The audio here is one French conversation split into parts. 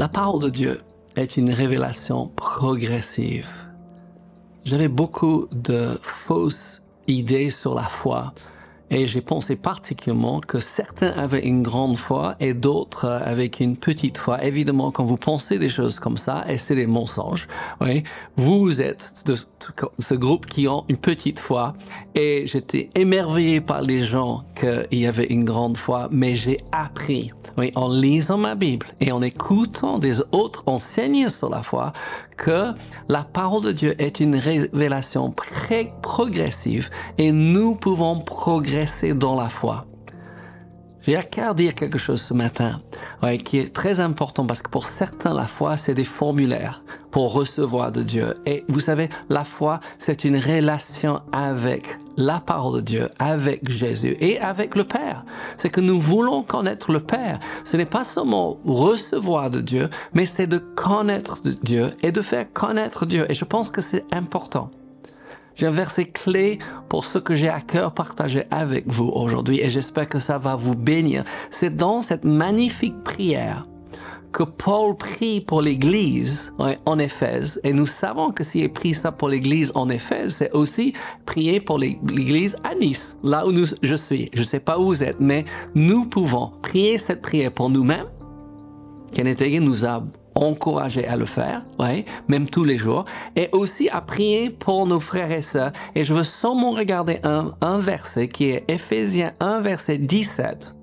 La parole de Dieu est une révélation progressive. J'avais beaucoup de fausses idées sur la foi et j'ai pensé particulièrement que certains avaient une grande foi et d'autres avec une petite foi. Évidemment, quand vous pensez des choses comme ça, et c'est des mensonges, oui, vous êtes de ce groupe qui ont une petite foi. Et j'étais émerveillé par les gens qu'il y avait une grande foi, mais j'ai appris, oui, en lisant ma Bible et en écoutant des autres enseigner sur la foi, que la parole de Dieu est une révélation progressive et nous pouvons progresser dans la foi. J'ai à cœur dire quelque chose ce matin qui est très important parce que pour certains, la foi, c'est des formulaires pour recevoir de Dieu. Et vous savez, la foi, c'est une relation avec la parole de Dieu, avec Jésus et avec le Père. C'est que nous voulons connaître le Père. Ce n'est pas seulement recevoir de Dieu, mais c'est de connaître Dieu et de faire connaître Dieu. Et je pense que c'est important. J'ai un verset clé pour ce que j'ai à cœur partager avec vous aujourd'hui et j'espère que ça va vous bénir. C'est dans cette magnifique prière que Paul prie pour l'Église en Éphèse. Et nous savons que s'il prie ça pour l'Église en Éphèse, c'est aussi prier pour l'Église à Nice, là où nous, je suis. Je ne sais pas où vous êtes, mais nous pouvons prier cette prière pour nous-mêmes. Kenneth nous a encourager à le faire, même tous les jours, et aussi à prier pour nos frères et sœurs. Et je veux seulement regarder un, verset qui est Ephésiens 1, verset 17.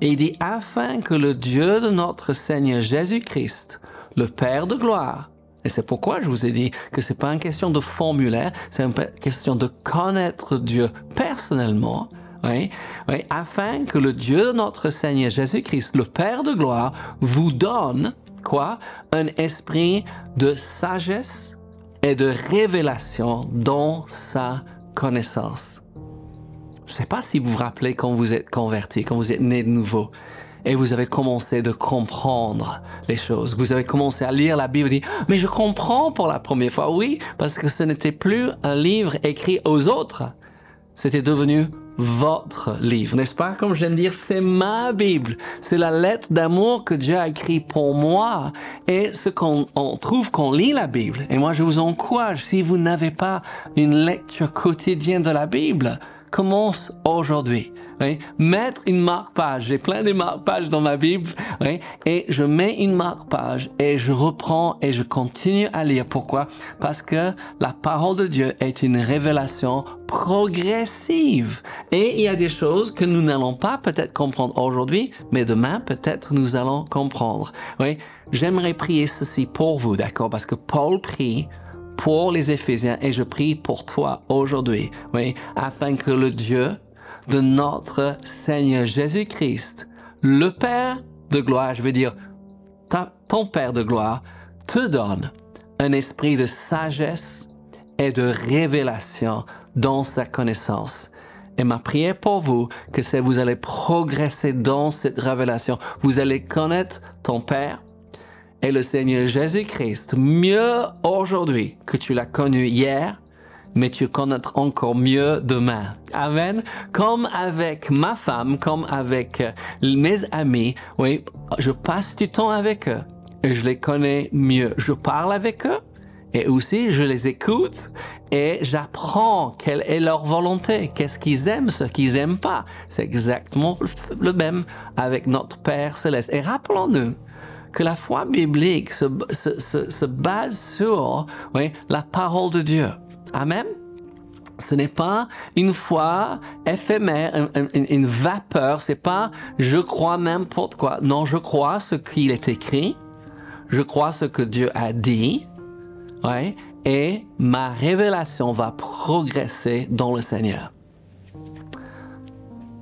Et il dit, afin que le Dieu de notre Seigneur Jésus-Christ, le Père de gloire, et c'est pourquoi je vous ai dit que c'est pas une question de formulaire, c'est une question de connaître Dieu personnellement, oui, afin que le Dieu de notre Seigneur Jésus-Christ, le Père de gloire, vous donne quoi? Un esprit de sagesse et de révélation dans sa connaissance. Je ne sais pas si vous vous rappelez quand vous êtes converti, quand vous êtes né de nouveau et vous avez commencé de comprendre les choses. Vous avez commencé à lire la Bible et dire, mais je comprends pour la première fois. Oui, parce que ce n'était plus un livre écrit aux autres. C'était devenu votre livre, n'est-ce pas? Comme de dire, c'est ma Bible. C'est la lettre d'amour que Dieu a écrit pour moi. Et ce qu'on trouve qu'on lit la Bible. Et moi, je vous encourage, si vous n'avez pas une lecture quotidienne de la Bible, commence aujourd'hui. Oui, mettre une marque-page. J'ai plein de marque-pages dans ma Bible. Oui, et je mets une marque-page et je reprends et je continue à lire. Pourquoi? Parce que la parole de Dieu est une révélation progressive. Et il y a des choses que nous n'allons pas peut-être comprendre aujourd'hui, mais demain peut-être nous allons comprendre. Oui, j'aimerais prier ceci pour vous, d'accord? Parce que Paul prie pour les Éphésiens et je prie pour toi aujourd'hui, oui, afin que le Dieu de notre Seigneur Jésus-Christ, le Père de gloire, je veux dire, ton Père de gloire, te donne un esprit de sagesse et de révélation dans sa connaissance. Et ma prière pour vous, que c'est vous allez progresser dans cette révélation. Vous allez connaître ton Père, et le Seigneur Jésus-Christ mieux aujourd'hui que tu l'as connu hier, mais tu connaître encore mieux demain. Amen. Comme avec ma femme, comme avec euh, mes amis, oui, je passe du temps avec eux et je les connais mieux. Je parle avec eux et aussi je les écoute et j'apprends quelle est leur volonté, qu'est-ce qu'ils aiment, ce qu'ils aiment pas. C'est exactement le même avec notre Père céleste. Et rappelons-nous, que la foi biblique se, se, se, base sur oui, la parole de Dieu. Amen. Ce n'est pas une foi éphémère, une, une vapeur. C'est pas je crois n'importe quoi. Non, je crois ce qu'il est écrit. Je crois ce que Dieu a dit. Et ma révélation va progresser dans le Seigneur.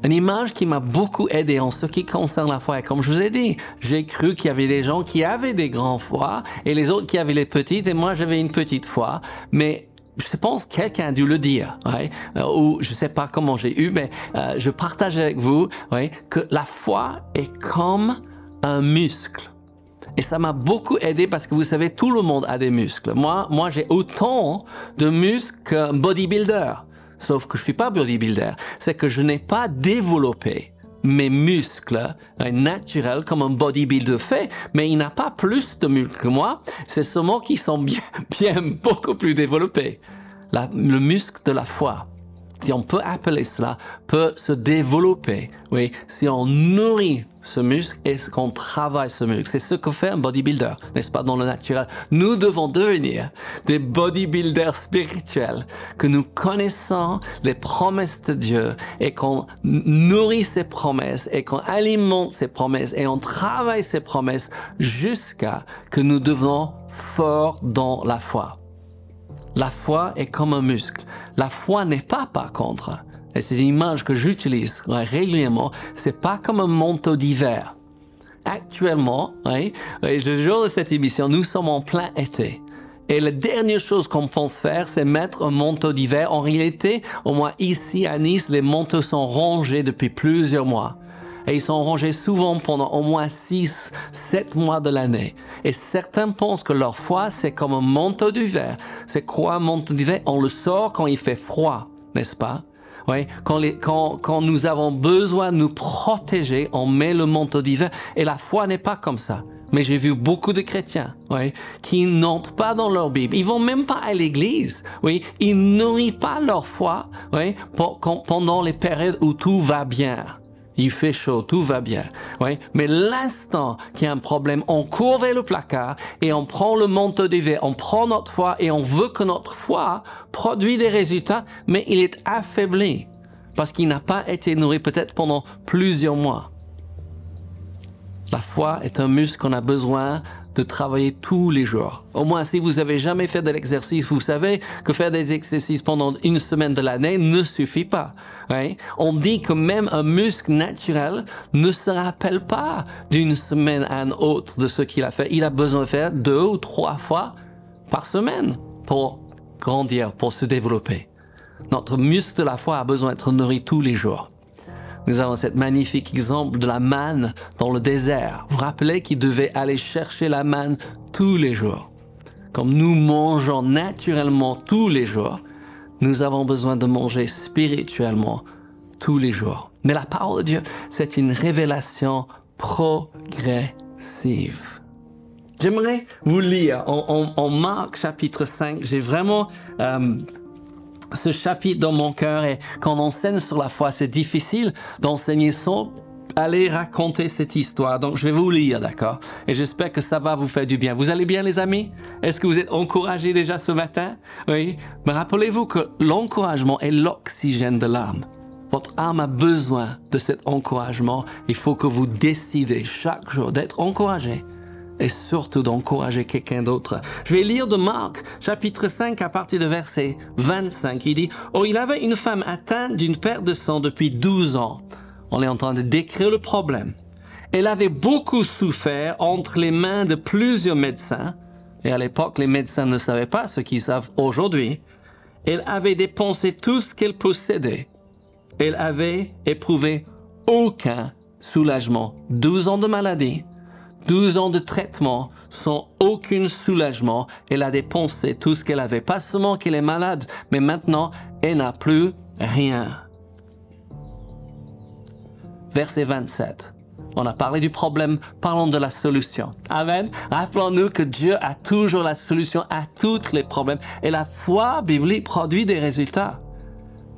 Une image qui m'a beaucoup aidé en ce qui concerne la foi. comme je vous ai dit, j'ai cru qu'il y avait des gens qui avaient des grands foi et les autres qui avaient les petites et moi j'avais une petite foi. Mais je pense quelqu'un a dû le dire, euh, ou je sais pas comment j'ai eu, mais euh, je partage avec vous que la foi est comme un muscle. Et ça m'a beaucoup aidé parce que vous savez, tout le monde a des muscles. Moi, moi j'ai autant de muscles qu'un bodybuilder sauf que je suis pas bodybuilder, c'est que je n'ai pas développé mes muscles euh, naturels comme un bodybuilder fait, mais il n'a pas plus de muscles que moi. C'est seulement qu'ils sont bien, bien beaucoup plus développés. le muscle de la foi si on peut appeler cela, peut se développer, oui, si on nourrit ce muscle et qu'on travaille ce muscle. C'est ce que fait un bodybuilder, n'est-ce pas, dans le naturel. Nous devons devenir des bodybuilders spirituels, que nous connaissons les promesses de Dieu et qu'on nourrit ces promesses et qu'on alimente ces promesses et on travaille ces promesses jusqu'à que nous devenons forts dans la foi. La foi est comme un muscle. La foi n'est pas par contre, et c'est une image que j'utilise régulièrement, c'est pas comme un manteau d'hiver. Actuellement, oui, le jour de cette émission, nous sommes en plein été. Et la dernière chose qu'on pense faire, c'est mettre un manteau d'hiver. En réalité, au moins ici à Nice, les manteaux sont rangés depuis plusieurs mois et ils sont rangés souvent pendant au moins 6, 7 mois de l'année. Et certains pensent que leur foi, c'est comme un manteau d'hiver. C'est quoi un manteau d'hiver On le sort quand il fait froid, n'est-ce pas? Oui, quand, quand, nous avons besoin de nous protéger, on met le manteau d'hiver. Et la foi n'est pas comme ça. Mais j'ai vu beaucoup de chrétiens, oui, qui n'entrent pas dans leur Bible. Ils vont même pas à l'église, oui. Ils nourrissent pas leur foi, oui, pendant les périodes où tout va bien. Il fait chaud, tout va bien. Mais l'instant qu'il y a un problème, on court vers le placard et on prend le manteau d'hiver, on prend notre foi et on veut que notre foi produise des résultats, mais il est affaibli parce qu'il n'a pas été nourri peut-être pendant plusieurs mois. La foi est un muscle qu'on a besoin de travailler tous les jours. Au moins, si vous avez jamais fait de l'exercice, vous savez que faire des exercices pendant une semaine de l'année ne suffit pas. On dit que même un muscle naturel ne se rappelle pas d'une semaine à une autre de ce qu'il a fait. Il a besoin de faire deux ou trois fois par semaine pour grandir, pour se développer. Notre muscle de la foi a besoin d'être nourri tous les jours. Nous avons cet magnifique exemple de la manne dans le désert. Vous vous rappelez qu'il devait aller chercher la manne tous les jours. Comme nous mangeons naturellement tous les jours, nous avons besoin de manger spirituellement tous les jours. Mais la parole de Dieu, c'est une révélation progressive. J'aimerais vous lire en, Marc chapitre 5. J'ai vraiment... Euh, ce chapitre dans mon cœur et quand on enseigne sur la foi, c'est difficile d'enseigner sans aller raconter cette histoire. Donc, je vais vous lire, d'accord? Et j'espère que ça va vous faire du bien. Vous allez bien, les amis? Est-ce que vous êtes encouragés déjà ce matin? Oui? Mais rappelez-vous que l'encouragement est l'oxygène de l'âme. Votre âme a besoin de cet encouragement. Il faut que vous décidez chaque jour d'être encouragé et surtout d'encourager quelqu'un d'autre. Je vais lire de Marc, chapitre 5, à partir de verset 25. Il dit, Oh, il avait une femme atteinte d'une perte de sang depuis 12 ans. On est en train de décrire le problème. Elle avait beaucoup souffert entre les mains de plusieurs médecins. Et à l'époque, les médecins ne savaient pas ce qu'ils savent aujourd'hui. Elle avait dépensé tout ce qu'elle possédait. Elle avait éprouvé aucun soulagement. 12 ans de maladie 12 ans de traitement sans aucun soulagement. Elle a dépensé tout ce qu'elle avait. Pas seulement qu'elle est malade, mais maintenant, elle n'a plus rien. Verset 27. On a parlé du problème, parlons de la solution. Amen. Rappelons-nous que Dieu a toujours la solution à tous les problèmes et la foi biblique produit des résultats.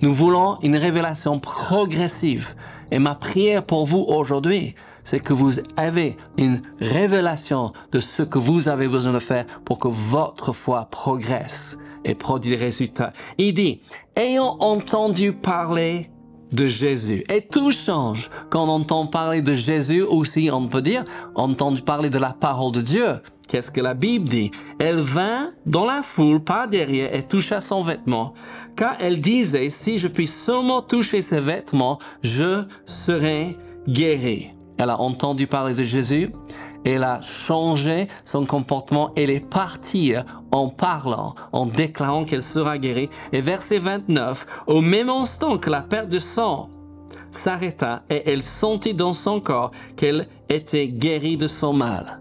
Nous voulons une révélation progressive. Et ma prière pour vous aujourd'hui, c'est que vous avez une révélation de ce que vous avez besoin de faire pour que votre foi progresse et produise des résultats. Il dit, ayant entendu parler de Jésus. Et tout change quand on entend parler de Jésus aussi, on peut dire, entendu parler de la parole de Dieu. Qu'est-ce que la Bible dit? Elle vint dans la foule par derrière et toucha son vêtement, car elle disait, si je puis seulement toucher ses vêtements, je serai guéri elle a entendu parler de Jésus, elle a changé son comportement, elle est partie en parlant, en déclarant qu'elle sera guérie. Et verset 29, au même instant que la perte de sang s'arrêta et elle sentit dans son corps qu'elle était guérie de son mal.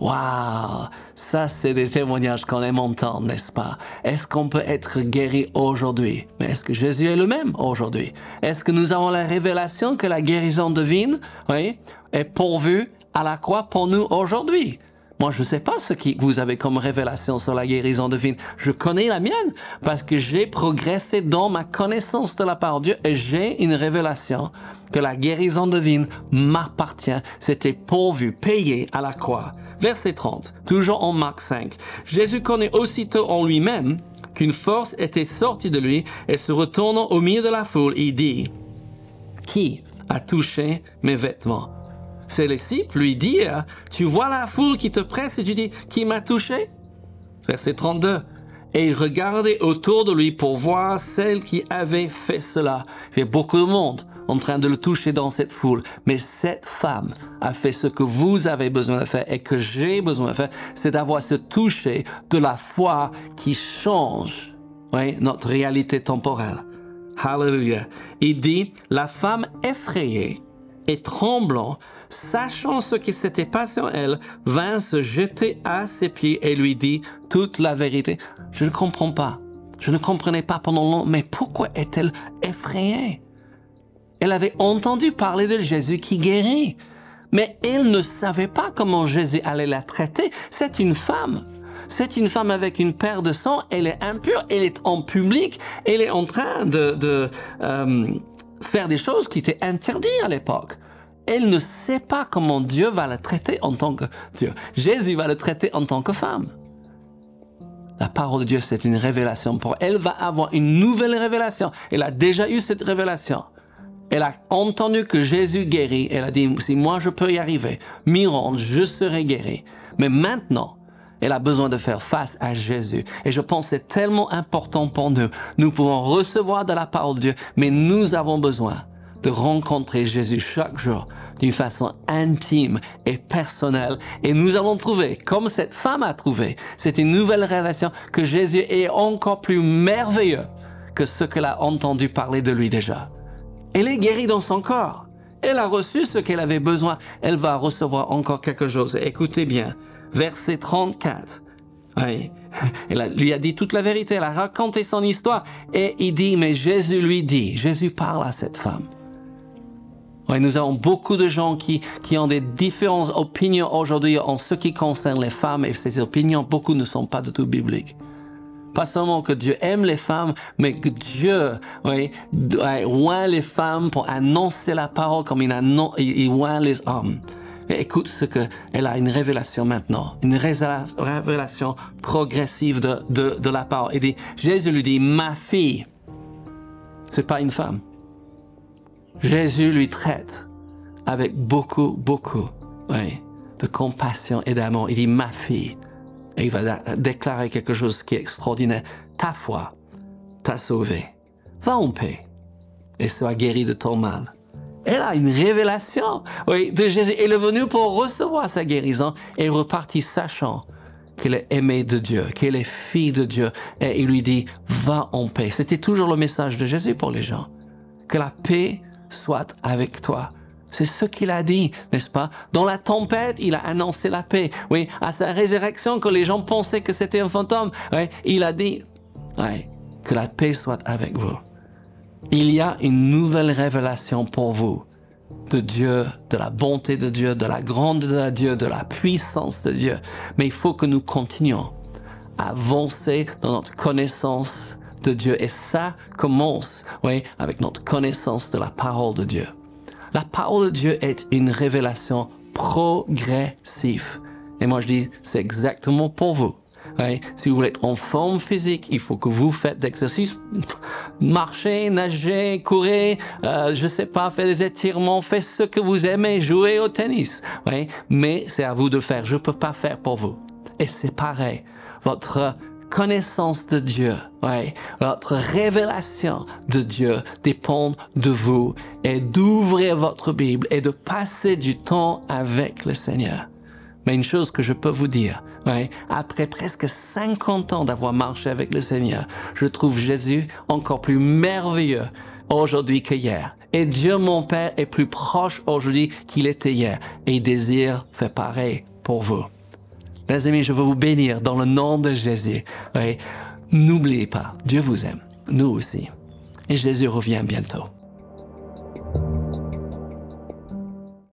Waouh, ça c'est des témoignages qu'on aime entendre, n'est-ce pas? Est-ce qu'on peut être guéri aujourd'hui? Mais est-ce que Jésus est le même aujourd'hui? Est-ce que nous avons la révélation que la guérison divine, est pourvue à la croix pour nous aujourd'hui? Moi, je ne sais pas ce que vous avez comme révélation sur la guérison divine. Je connais la mienne parce que j'ai progressé dans ma connaissance de la parole de Dieu et j'ai une révélation que la guérison divine m'appartient. C'était pourvu, payé à la croix. Verset 30, toujours en Marc 5. Jésus connaît aussitôt en lui-même qu'une force était sortie de lui et se retournant au milieu de la foule, il dit, Qui a touché mes vêtements? Ses disciples lui dirent, Tu vois la foule qui te presse et tu dis, Qui m'a touché? Verset 32. Et il regardait autour de lui pour voir celle qui avait fait cela. Il y avait beaucoup de monde en train de le toucher dans cette foule. Mais cette femme a fait ce que vous avez besoin de faire et que j'ai besoin de faire, c'est d'avoir ce toucher de la foi qui change oui, notre réalité temporelle. Hallelujah. Il dit, la femme effrayée et tremblant, sachant ce qui s'était passé en elle, vint se jeter à ses pieds et lui dit toute la vérité. Je ne comprends pas. Je ne comprenais pas pendant longtemps, mais pourquoi est-elle effrayée? Elle avait entendu parler de Jésus qui guérit, mais elle ne savait pas comment Jésus allait la traiter. C'est une femme. C'est une femme avec une paire de sang, elle est impure, elle est en public, elle est en train de, euh, faire des choses qui étaient interdites à l'époque. Elle ne sait pas comment Dieu va la traiter en tant que Dieu. Jésus va la traiter en tant que femme. La parole de Dieu, c'est une révélation pour elle. Elle va avoir une nouvelle révélation. Elle a déjà eu cette révélation. Elle a entendu que Jésus guérit. Elle a dit, si moi je peux y arriver, Mirande, je serai guéri. Mais maintenant, elle a besoin de faire face à Jésus. Et je pense que c'est tellement important pour nous. Nous pouvons recevoir de la parole de Dieu, mais nous avons besoin de rencontrer Jésus chaque jour d'une façon intime et personnelle. Et nous allons trouver, comme cette femme a trouvé, c'est une nouvelle révélation que Jésus est encore plus merveilleux que ce qu'elle a entendu parler de lui déjà. Elle est guérie dans son corps. Elle a reçu ce qu'elle avait besoin. Elle va recevoir encore quelque chose. Écoutez bien, verset 34. Oui. Elle lui a dit toute la vérité, elle a raconté son histoire. Et il dit, mais Jésus lui dit, Jésus parle à cette femme. Oui, nous avons beaucoup de gens qui, qui ont des différentes opinions aujourd'hui en ce qui concerne les femmes et ces opinions, beaucoup ne sont pas du tout bibliques. Pas seulement que Dieu aime les femmes, mais que Dieu oui, oint les femmes pour annoncer la parole comme il, annon, il, les hommes. écoute ce que elle a une révélation maintenant, une révélation progressive de, de, de la parole. Il dit, Jésus lui dit, ma fille, c'est pas une femme. Jésus lui traite avec beaucoup, beaucoup oui, de compassion et d'amour. Il dit, ma fille, et il va déclarer quelque chose qui est extraordinaire. Ta foi t'a sauvé. Va en paix et sois guéri de ton mal. Elle a une révélation oui, de Jésus. Elle est venue pour recevoir sa guérison et repartit sachant qu'elle est aimée de Dieu, qu'elle est fille de Dieu. Et il lui dit, va en paix. C'était toujours le message de Jésus pour les gens. Que la paix soit avec toi. C'est ce qu'il a dit, n'est-ce pas? Dans la tempête, il a annoncé la paix. Oui, à sa résurrection, que les gens pensaient que c'était un fantôme, oui, il a dit, oui, que la paix soit avec vous. Il y a une nouvelle révélation pour vous de Dieu, de la bonté de Dieu, de la grandeur de Dieu, de la puissance de Dieu. Mais il faut que nous continuions à avancer dans notre connaissance de Dieu. Et ça commence, oui, avec notre connaissance de la parole de Dieu. La parole de Dieu est une révélation progressive. Et moi, je dis, c'est exactement pour vous. Si vous voulez être en forme physique, il faut que vous faites d'exercices, marcher, nager, courir, euh, je sais pas, faire des étirements, faites ce que vous aimez, jouer au tennis. Mais c'est à vous de faire. Je peux pas faire pour vous. Et c'est pareil. Votre connaissance de Dieu, ouais, votre révélation de Dieu dépend de vous et d'ouvrir votre Bible et de passer du temps avec le Seigneur. Mais une chose que je peux vous dire, ouais, après presque 50 ans d'avoir marché avec le Seigneur, je trouve Jésus encore plus merveilleux aujourd'hui qu'hier. Et Dieu mon Père est plus proche aujourd'hui qu'il était hier et il désire faire pareil pour vous. Mes amis, je veux vous bénir dans le nom de Jésus. N'oubliez pas, Dieu vous aime, nous aussi. Et Jésus revient bientôt.